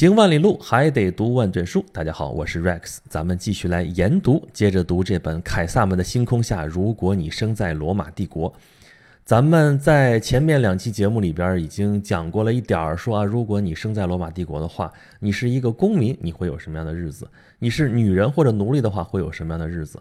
行万里路，还得读万卷书。大家好，我是 Rex，咱们继续来研读，接着读这本《凯撒们的星空下》。如果你生在罗马帝国，咱们在前面两期节目里边已经讲过了一点儿，说啊，如果你生在罗马帝国的话，你是一个公民，你会有什么样的日子？你是女人或者奴隶的话，会有什么样的日子？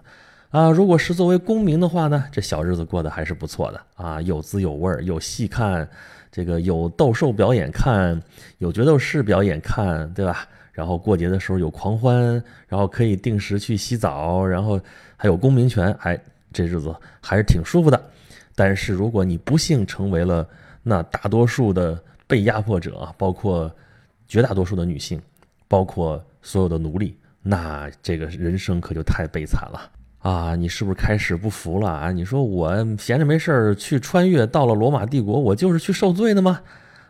啊，如果是作为公民的话呢，这小日子过得还是不错的啊，有滋有味儿，有戏看。这个有斗兽表演看，有决斗士表演看，对吧？然后过节的时候有狂欢，然后可以定时去洗澡，然后还有公民权，哎，这日子还是挺舒服的。但是如果你不幸成为了那大多数的被压迫者，包括绝大多数的女性，包括所有的奴隶，那这个人生可就太悲惨了。啊，你是不是开始不服了啊？你说我闲着没事儿去穿越到了罗马帝国，我就是去受罪的吗？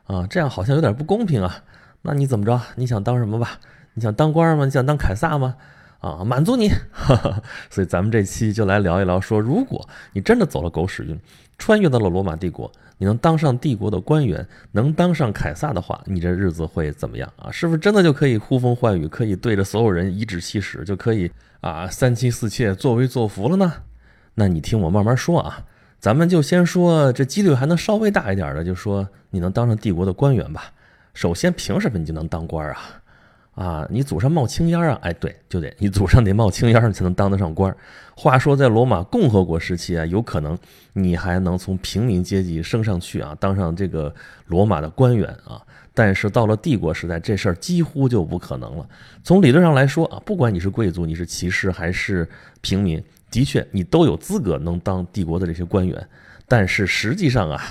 啊，这样好像有点不公平啊。那你怎么着？你想当什么吧？你想当官吗？你想当凯撒吗？啊，满足你。所以咱们这期就来聊一聊，说如果你真的走了狗屎运，穿越到了罗马帝国，你能当上帝国的官员，能当上凯撒的话，你这日子会怎么样啊？是不是真的就可以呼风唤雨，可以对着所有人颐指气使，就可以？啊，三妻四妾，作威作福了呢？那你听我慢慢说啊。咱们就先说这几率还能稍微大一点的，就说你能当上帝国的官员吧。首先，凭什么你就能当官啊？啊，你祖上冒青烟儿啊？哎，对，就得你祖上得冒青烟，你才能当得上官儿。话说，在罗马共和国时期啊，有可能你还能从平民阶级升上去啊，当上这个罗马的官员啊。但是到了帝国时代，这事儿几乎就不可能了。从理论上来说啊，不管你是贵族、你是骑士还是平民，的确你都有资格能当帝国的这些官员。但是实际上啊，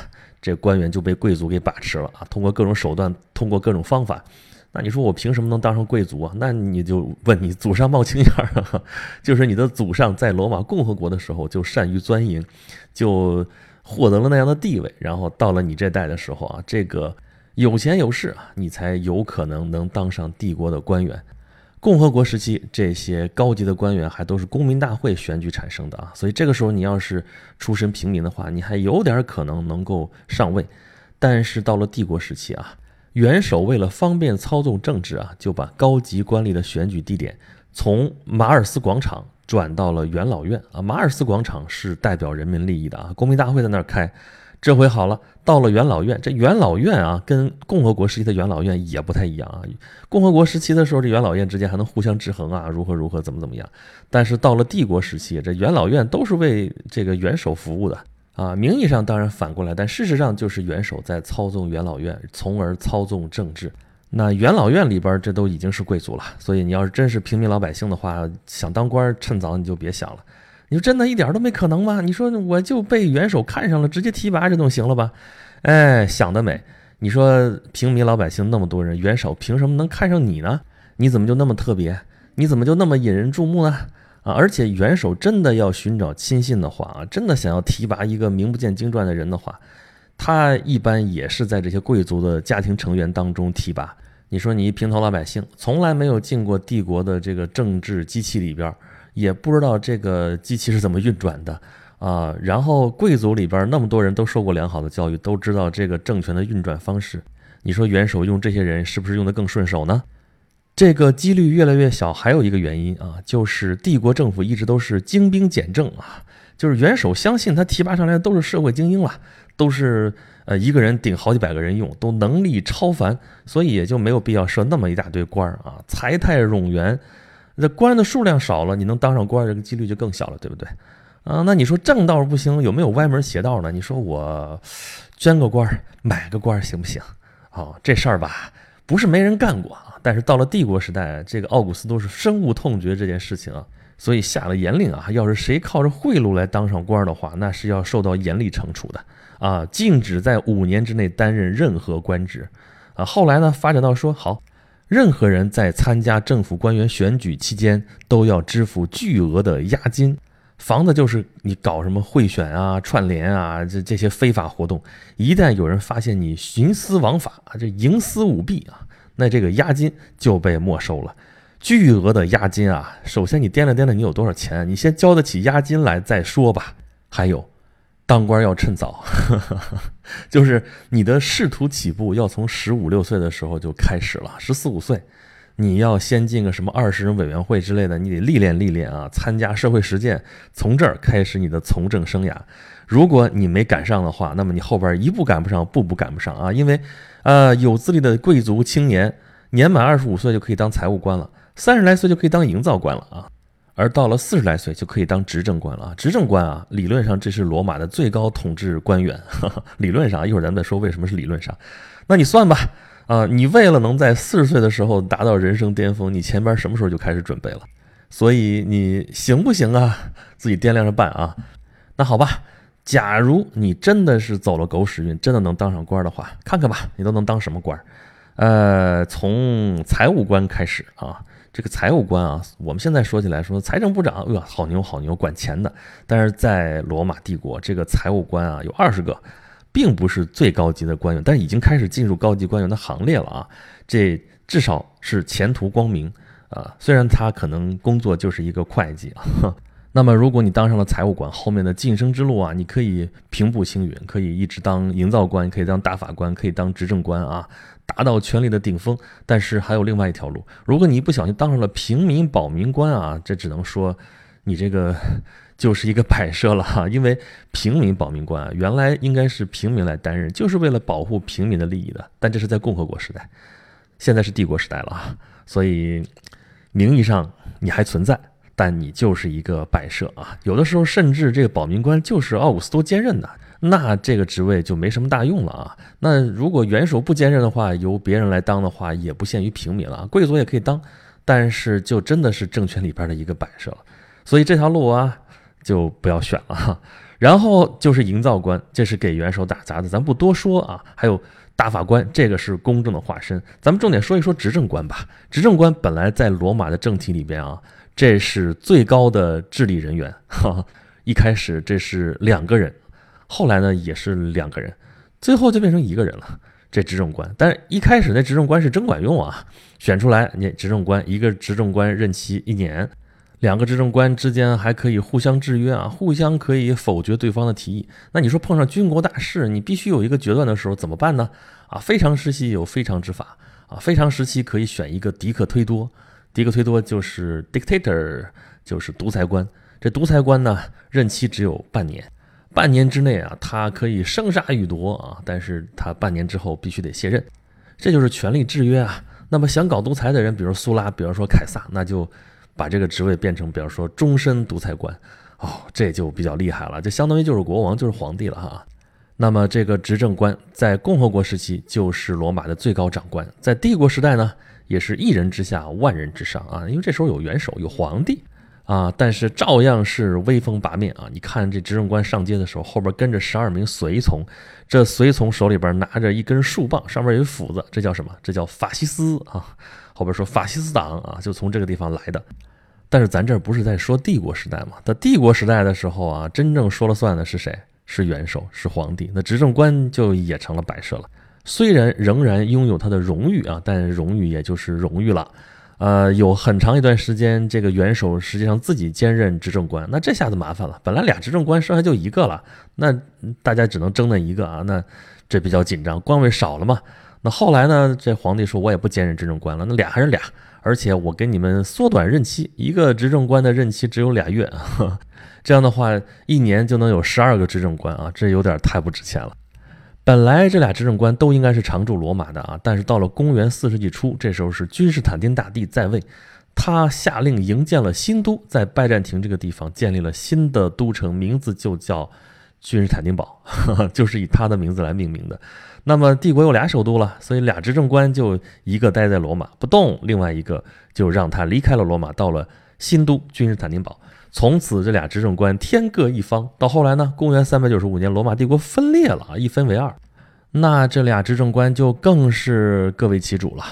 这官员就被贵族给把持了啊，通过各种手段，通过各种方法。那你说我凭什么能当上贵族啊？那你就问你祖上冒青烟儿，就是你的祖上在罗马共和国的时候就善于钻营，就获得了那样的地位。然后到了你这代的时候啊，这个。有钱有势啊，你才有可能能当上帝国的官员。共和国时期，这些高级的官员还都是公民大会选举产生的啊，所以这个时候你要是出身平民的话，你还有点可能能够上位。但是到了帝国时期啊，元首为了方便操纵政治啊，就把高级官吏的选举地点从马尔斯广场转到了元老院啊。马尔斯广场是代表人民利益的啊，公民大会在那儿开。这回好了，到了元老院。这元老院啊，跟共和国时期的元老院也不太一样啊。共和国时期的时候，这元老院之间还能互相制衡啊，如何如何，怎么怎么样。但是到了帝国时期，这元老院都是为这个元首服务的啊。名义上当然反过来，但事实上就是元首在操纵元老院，从而操纵政治。那元老院里边，这都已经是贵族了。所以你要是真是平民老百姓的话，想当官，趁早你就别想了。你说真的一点都没可能吗？你说我就被元首看上了，直接提拔这总行了吧？哎，想得美！你说平民老百姓那么多人，元首凭什么能看上你呢？你怎么就那么特别？你怎么就那么引人注目呢？而且元首真的要寻找亲信的话啊，真的想要提拔一个名不见经传的人的话，他一般也是在这些贵族的家庭成员当中提拔。你说你一平头老百姓，从来没有进过帝国的这个政治机器里边。也不知道这个机器是怎么运转的啊，然后贵族里边那么多人都受过良好的教育，都知道这个政权的运转方式。你说元首用这些人是不是用的更顺手呢？这个几率越来越小，还有一个原因啊，就是帝国政府一直都是精兵简政啊，就是元首相信他提拔上来的都是社会精英了，都是呃一个人顶好几百个人用，都能力超凡，所以也就没有必要设那么一大堆官儿啊，财泰冗员。这官的数量少了，你能当上官，这个几率就更小了，对不对？啊，那你说正道不行，有没有歪门邪道呢？你说我捐个官，买个官行不行？哦，这事儿吧，不是没人干过。但是到了帝国时代，这个奥古斯都是深恶痛绝这件事情啊，所以下了严令啊，要是谁靠着贿赂来当上官的话，那是要受到严厉惩处的啊，禁止在五年之内担任任何官职啊。后来呢，发展到说好。任何人在参加政府官员选举期间都要支付巨额的押金，防的就是你搞什么贿选啊、串联啊这这些非法活动。一旦有人发现你徇私枉法啊、这营私舞弊啊，那这个押金就被没收了。巨额的押金啊，首先你掂量掂量你有多少钱，你先交得起押金来再说吧。还有，当官要趁早，就是你的仕途起步要从十五六岁的时候就开始了，十四五岁。你要先进个什么二十人委员会之类的，你得历练历练啊，参加社会实践，从这儿开始你的从政生涯。如果你没赶上的话，那么你后边一步赶不上，步步赶不上啊！因为，呃，有资历的贵族青年，年满二十五岁就可以当财务官了，三十来岁就可以当营造官了啊，而到了四十来岁就可以当执政官了啊！执政官啊，理论上这是罗马的最高统治官员，理论上，一会儿咱们再说为什么是理论上。那你算吧。啊，你为了能在四十岁的时候达到人生巅峰，你前边什么时候就开始准备了？所以你行不行啊？自己掂量着办啊。那好吧，假如你真的是走了狗屎运，真的能当上官的话，看看吧，你都能当什么官？呃，从财务官开始啊。这个财务官啊，我们现在说起来说财政部长，呃，好牛好牛，管钱的。但是在罗马帝国，这个财务官啊有二十个。并不是最高级的官员，但已经开始进入高级官员的行列了啊！这至少是前途光明啊！虽然他可能工作就是一个会计啊，那么如果你当上了财务官，后面的晋升之路啊，你可以平步青云，可以一直当营造官，可以当大法官，可以当执政官啊，达到权力的顶峰。但是还有另外一条路，如果你一不小心当上了平民保民官啊，这只能说你这个。就是一个摆设了哈，因为平民保民官，原来应该是平民来担任，就是为了保护平民的利益的。但这是在共和国时代，现在是帝国时代了啊，所以名义上你还存在，但你就是一个摆设啊。有的时候甚至这个保民官就是奥古斯都兼任的，那这个职位就没什么大用了啊。那如果元首不兼任的话，由别人来当的话，也不限于平民了，贵族也可以当，但是就真的是政权里边的一个摆设了。所以这条路啊。就不要选了哈，然后就是营造官，这是给元首打杂的，咱不多说啊。还有大法官，这个是公正的化身。咱们重点说一说执政官吧。执政官本来在罗马的政体里边啊，这是最高的治理人员。哈，一开始这是两个人，后来呢也是两个人，最后就变成一个人了。这执政官，但是一开始那执政官是真管用啊，选出来你执政官一个执政官任期一年。两个执政官之间还可以互相制约啊，互相可以否决对方的提议。那你说碰上军国大事，你必须有一个决断的时候怎么办呢？啊，非常时期有非常之法啊，非常时期可以选一个迪克推多，迪克推多就是 dictator，就是独裁官。这独裁官呢，任期只有半年，半年之内啊，他可以生杀予夺啊，但是他半年之后必须得卸任，这就是权力制约啊。那么想搞独裁的人，比如苏拉，比如说凯撒，那就。把这个职位变成，比方说终身独裁官，哦，这就比较厉害了，就相当于就是国王，就是皇帝了哈。那么这个执政官在共和国时期就是罗马的最高长官，在帝国时代呢，也是一人之下，万人之上啊，因为这时候有元首，有皇帝啊，但是照样是威风八面啊。你看这执政官上街的时候，后边跟着十二名随从，这随从手里边拿着一根树棒，上面有斧子，这叫什么？这叫法西斯啊。后边说法西斯党啊，就从这个地方来的。但是咱这不是在说帝国时代吗？在帝国时代的时候啊，真正说了算的是谁？是元首，是皇帝。那执政官就也成了摆设了。虽然仍然拥有他的荣誉啊，但荣誉也就是荣誉了。呃，有很长一段时间，这个元首实际上自己兼任执政官。那这下子麻烦了，本来俩执政官，剩下就一个了。那大家只能争那一个啊，那这比较紧张，官位少了嘛。那后来呢，这皇帝说我也不兼任执政官了。那俩还是俩。而且我给你们缩短任期，一个执政官的任期只有俩月，这样的话一年就能有十二个执政官啊，这有点太不值钱了。本来这俩执政官都应该是常驻罗马的啊，但是到了公元四世纪初，这时候是君士坦丁大帝在位，他下令营建了新都，在拜占庭这个地方建立了新的都城，名字就叫君士坦丁堡，就是以他的名字来命名的。那么帝国有俩首都了，所以俩执政官就一个待在罗马不动，另外一个就让他离开了罗马，到了新都君士坦丁堡。从此这俩执政官天各一方。到后来呢，公元三百九十五年，罗马帝国分裂了啊，一分为二。那这俩执政官就更是各为其主了。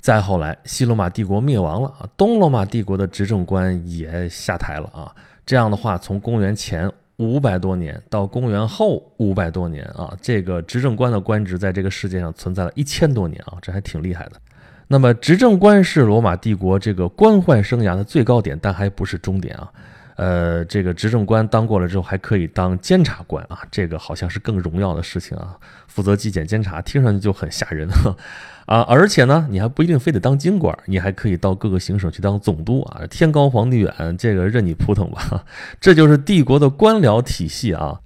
再后来，西罗马帝国灭亡了啊，东罗马帝国的执政官也下台了啊。这样的话，从公元前。五百多年到公元后五百多年啊，这个执政官的官职在这个世界上存在了一千多年啊，这还挺厉害的。那么执政官是罗马帝国这个官宦生涯的最高点，但还不是终点啊。呃，这个执政官当过了之后，还可以当监察官啊，这个好像是更荣耀的事情啊。负责纪检监察，听上去就很吓人啊！而且呢，你还不一定非得当京官，你还可以到各个行省去当总督啊。天高皇帝远，这个任你扑腾吧。这就是帝国的官僚体系啊。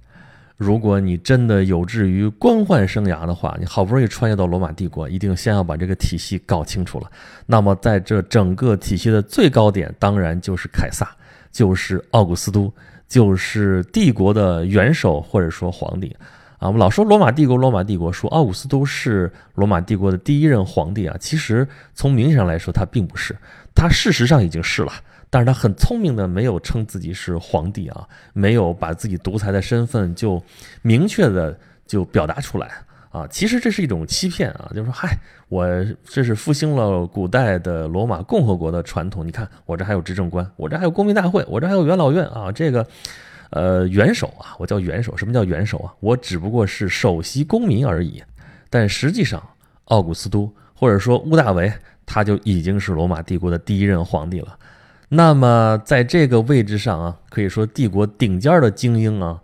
如果你真的有志于官宦生涯的话，你好不容易穿越到罗马帝国，一定先要把这个体系搞清楚了。那么在这整个体系的最高点，当然就是凯撒。就是奥古斯都，就是帝国的元首或者说皇帝啊。我们老说罗马帝国，罗马帝国说奥古斯都是罗马帝国的第一任皇帝啊。其实从名义上来说，他并不是，他事实上已经是了，但是他很聪明的没有称自己是皇帝啊，没有把自己独裁的身份就明确的就表达出来。啊，其实这是一种欺骗啊，就是说，嗨，我这是复兴了古代的罗马共和国的传统。你看，我这还有执政官，我这还有公民大会，我这还有元老院啊。这个，呃，元首啊，我叫元首。什么叫元首啊？我只不过是首席公民而已。但实际上，奥古斯都或者说屋大维，他就已经是罗马帝国的第一任皇帝了。那么，在这个位置上啊，可以说帝国顶尖的精英啊。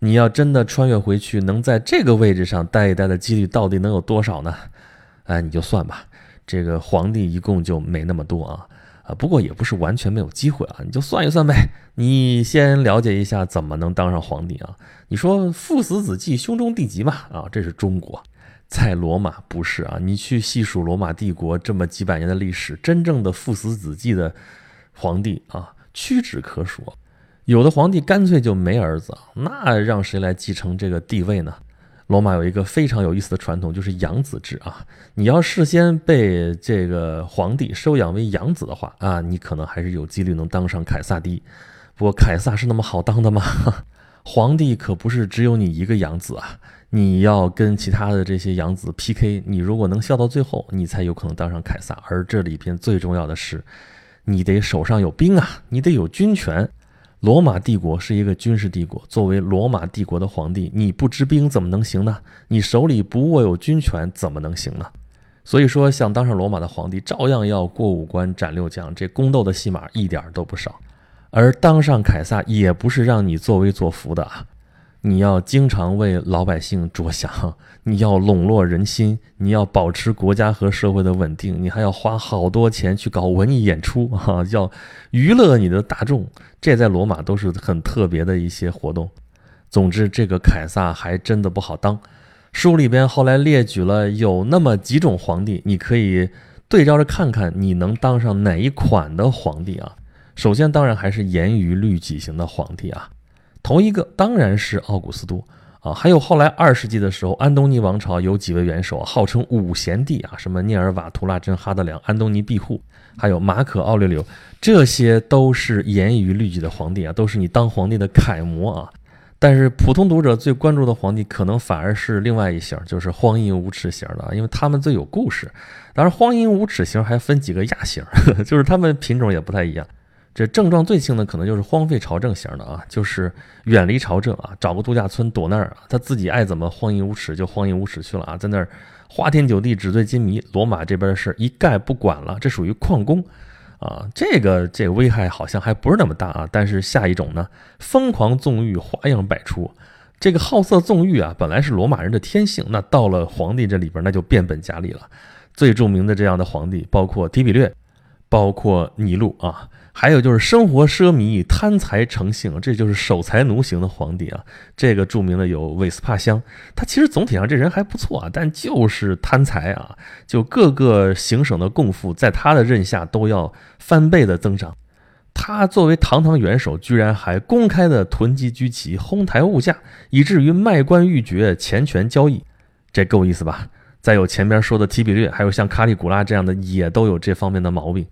你要真的穿越回去，能在这个位置上待一待的几率到底能有多少呢？哎，你就算吧，这个皇帝一共就没那么多啊啊！不过也不是完全没有机会啊，你就算一算呗。你先了解一下怎么能当上皇帝啊？你说父死子继，兄终弟及嘛？啊，这是中国，在罗马不是啊。你去细数罗马帝国这么几百年的历史，真正的父死子继的皇帝啊，屈指可数。有的皇帝干脆就没儿子，那让谁来继承这个地位呢？罗马有一个非常有意思的传统，就是养子制啊。你要事先被这个皇帝收养为养子的话啊，你可能还是有几率能当上凯撒帝。不过凯撒是那么好当的吗？皇帝可不是只有你一个养子啊，你要跟其他的这些养子 PK，你如果能笑到最后，你才有可能当上凯撒。而这里边最重要的是，你得手上有兵啊，你得有军权。罗马帝国是一个军事帝国，作为罗马帝国的皇帝，你不知兵怎么能行呢？你手里不握有军权怎么能行呢？所以说，想当上罗马的皇帝，照样要过五关斩六将，这宫斗的戏码一点都不少。而当上凯撒，也不是让你作威作福的啊。你要经常为老百姓着想，你要笼络人心，你要保持国家和社会的稳定，你还要花好多钱去搞文艺演出啊，要娱乐你的大众，这在罗马都是很特别的一些活动。总之，这个凯撒还真的不好当。书里边后来列举了有那么几种皇帝，你可以对照着看看，你能当上哪一款的皇帝啊？首先，当然还是严于律己型的皇帝啊。头一个当然是奥古斯都啊，还有后来二世纪的时候，安东尼王朝有几位元首，号称五贤帝啊，什么涅尔瓦、图拉真、哈德良、安东尼庇护，还有马可·奥略留，这些都是严于律己的皇帝啊，都是你当皇帝的楷模啊。但是普通读者最关注的皇帝，可能反而是另外一型，就是荒淫无耻型的，因为他们最有故事。当然，荒淫无耻型还分几个亚型，就是他们品种也不太一样。这症状最轻的可能就是荒废朝政型的啊，就是远离朝政啊，找个度假村躲那儿啊，他自己爱怎么荒淫无耻就荒淫无耻去了啊，在那儿花天酒地、纸醉金迷，罗马这边的事一概不管了，这属于旷工啊。这个这个危害好像还不是那么大啊。但是下一种呢，疯狂纵欲，花样百出。这个好色纵欲啊，本来是罗马人的天性，那到了皇帝这里边，那就变本加厉了。最著名的这样的皇帝，包括提比略，包括尼禄啊。还有就是生活奢靡、贪财成性，这就是守财奴型的皇帝啊。这个著名的有韦斯帕乡，他其实总体上这人还不错啊，但就是贪财啊，就各个行省的贡赋在他的任下都要翻倍的增长。他作为堂堂元首，居然还公开的囤积居奇、哄抬物价，以至于卖官鬻爵、钱权交易，这够意思吧？再有前面说的提比略，还有像卡里古拉这样的，也都有这方面的毛病。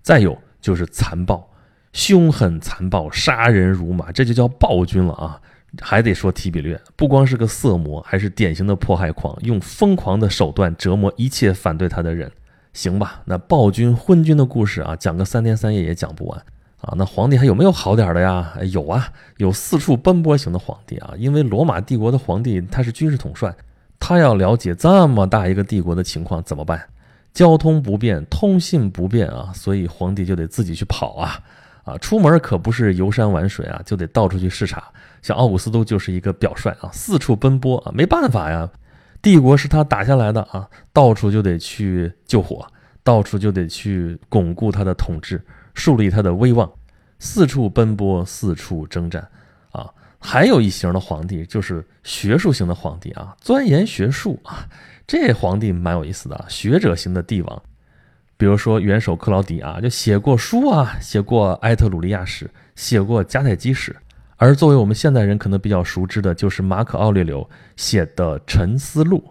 再有。就是残暴、凶狠、残暴，杀人如麻，这就叫暴君了啊！还得说提比略，不光是个色魔，还是典型的迫害狂，用疯狂的手段折磨一切反对他的人。行吧，那暴君、昏君的故事啊，讲个三天三夜也讲不完啊！那皇帝还有没有好点的呀？有啊，有四处奔波型的皇帝啊，因为罗马帝国的皇帝他是军事统帅，他要了解这么大一个帝国的情况怎么办？交通不便，通信不便啊，所以皇帝就得自己去跑啊，啊，出门可不是游山玩水啊，就得到处去视察。像奥古斯都就是一个表率啊，四处奔波啊，没办法呀，帝国是他打下来的啊，到处就得去救火，到处就得去巩固他的统治，树立他的威望，四处奔波，四处征战。还有一型的皇帝就是学术型的皇帝啊，钻研学术啊，这皇帝蛮有意思的，学者型的帝王。比如说元首克劳迪啊，就写过书啊，写过《埃特鲁利亚史》，写过《迦太基史》。而作为我们现代人可能比较熟知的，就是马可·奥利留写的《沉思录》，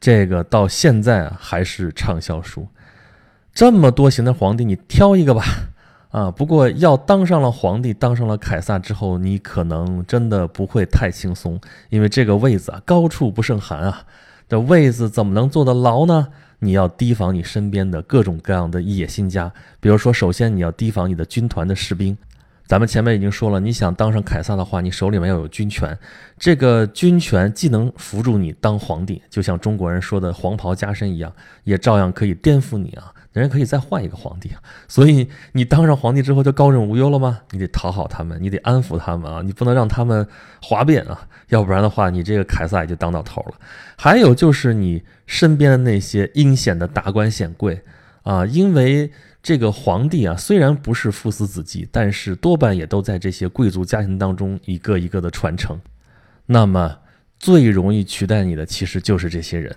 这个到现在还是畅销书。这么多型的皇帝，你挑一个吧。啊，不过要当上了皇帝，当上了凯撒之后，你可能真的不会太轻松，因为这个位子啊，高处不胜寒啊。这位子怎么能坐得牢呢？你要提防你身边的各种各样的野心家，比如说，首先你要提防你的军团的士兵。咱们前面已经说了，你想当上凯撒的话，你手里面要有军权，这个军权既能扶助你当皇帝，就像中国人说的“黄袍加身”一样，也照样可以颠覆你啊。人可以再换一个皇帝啊，所以你当上皇帝之后就高枕无忧了吗？你得讨好他们，你得安抚他们啊，你不能让他们哗变啊，要不然的话，你这个凯撒也就当到头了。还有就是你身边的那些阴险的达官显贵啊，因为这个皇帝啊，虽然不是父死子继，但是多半也都在这些贵族家庭当中一个一个的传承。那么最容易取代你的，其实就是这些人。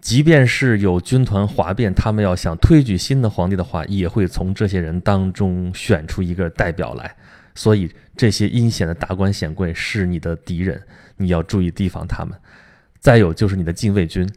即便是有军团哗变，他们要想推举新的皇帝的话，也会从这些人当中选出一个代表来。所以，这些阴险的达官显贵是你的敌人，你要注意提防他们。再有就是你的禁卫军，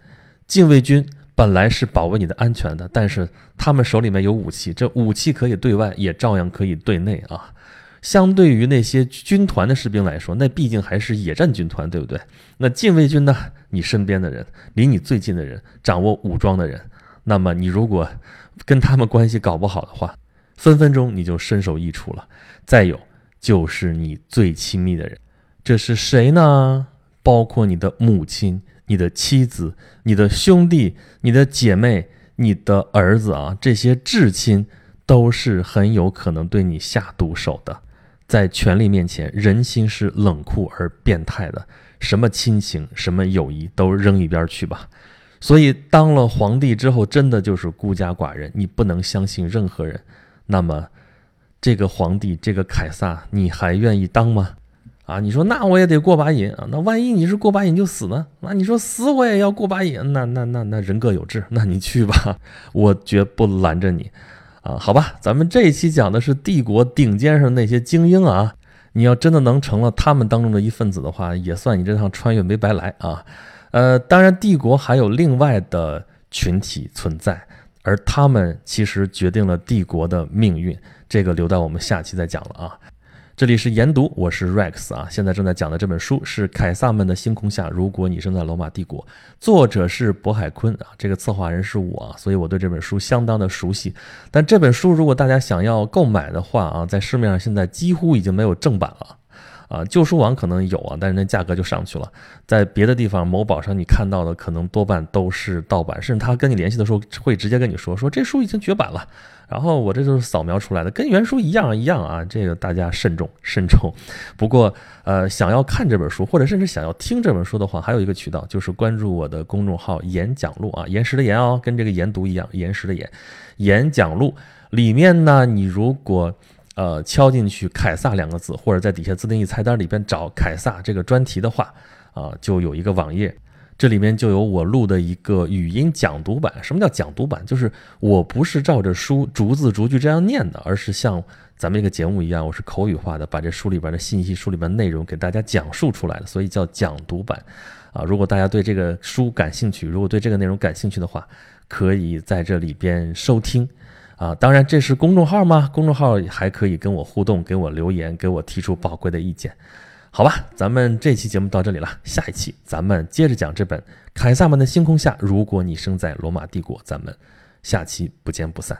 禁卫军本来是保卫你的安全的，但是他们手里面有武器，这武器可以对外，也照样可以对内啊。相对于那些军团的士兵来说，那毕竟还是野战军团，对不对？那禁卫军呢？你身边的人，离你最近的人，掌握武装的人，那么你如果跟他们关系搞不好的话，分分钟你就身首异处了。再有就是你最亲密的人，这是谁呢？包括你的母亲、你的妻子、你的兄弟、你的姐妹、你的儿子啊，这些至亲都是很有可能对你下毒手的。在权力面前，人心是冷酷而变态的，什么亲情、什么友谊都扔一边去吧。所以，当了皇帝之后，真的就是孤家寡人，你不能相信任何人。那么，这个皇帝，这个凯撒，你还愿意当吗？啊，你说那我也得过把瘾啊。那万一你是过把瘾就死呢？那你说死我也要过把瘾，那那那那人各有志，那你去吧，我绝不拦着你。啊，好吧，咱们这一期讲的是帝国顶尖上那些精英啊，你要真的能成了他们当中的一份子的话，也算你这趟穿越没白来啊。呃，当然，帝国还有另外的群体存在，而他们其实决定了帝国的命运，这个留到我们下期再讲了啊。这里是研读，我是 Rex 啊。现在正在讲的这本书是《凯撒们的星空下》，如果你生在罗马帝国，作者是渤海坤啊。这个策划人是我，所以我对这本书相当的熟悉。但这本书如果大家想要购买的话啊，在市面上现在几乎已经没有正版了。啊，旧书网可能有啊，但是那价格就上去了。在别的地方，某宝上你看到的可能多半都是盗版，甚至他跟你联系的时候会直接跟你说，说这书已经绝版了。然后我这就是扫描出来的，跟原书一样一样啊。这个大家慎重慎重。不过呃，想要看这本书，或者甚至想要听这本书的话，还有一个渠道就是关注我的公众号“演讲录”啊，岩石的岩哦，跟这个研读一样，岩石的岩，演讲录里面呢，你如果。呃，敲进去“凯撒”两个字，或者在底下自定义菜单里边找“凯撒”这个专题的话，啊，就有一个网页，这里面就有我录的一个语音讲读版。什么叫讲读版？就是我不是照着书逐字逐句这样念的，而是像咱们这个节目一样，我是口语化的，把这书里边的信息、书里边内容给大家讲述出来的，所以叫讲读版。啊，如果大家对这个书感兴趣，如果对这个内容感兴趣的话，可以在这里边收听。啊，当然这是公众号吗？公众号还可以跟我互动，给我留言，给我提出宝贵的意见，好吧？咱们这期节目到这里了，下一期咱们接着讲这本《凯撒们的星空下》，如果你生在罗马帝国，咱们下期不见不散。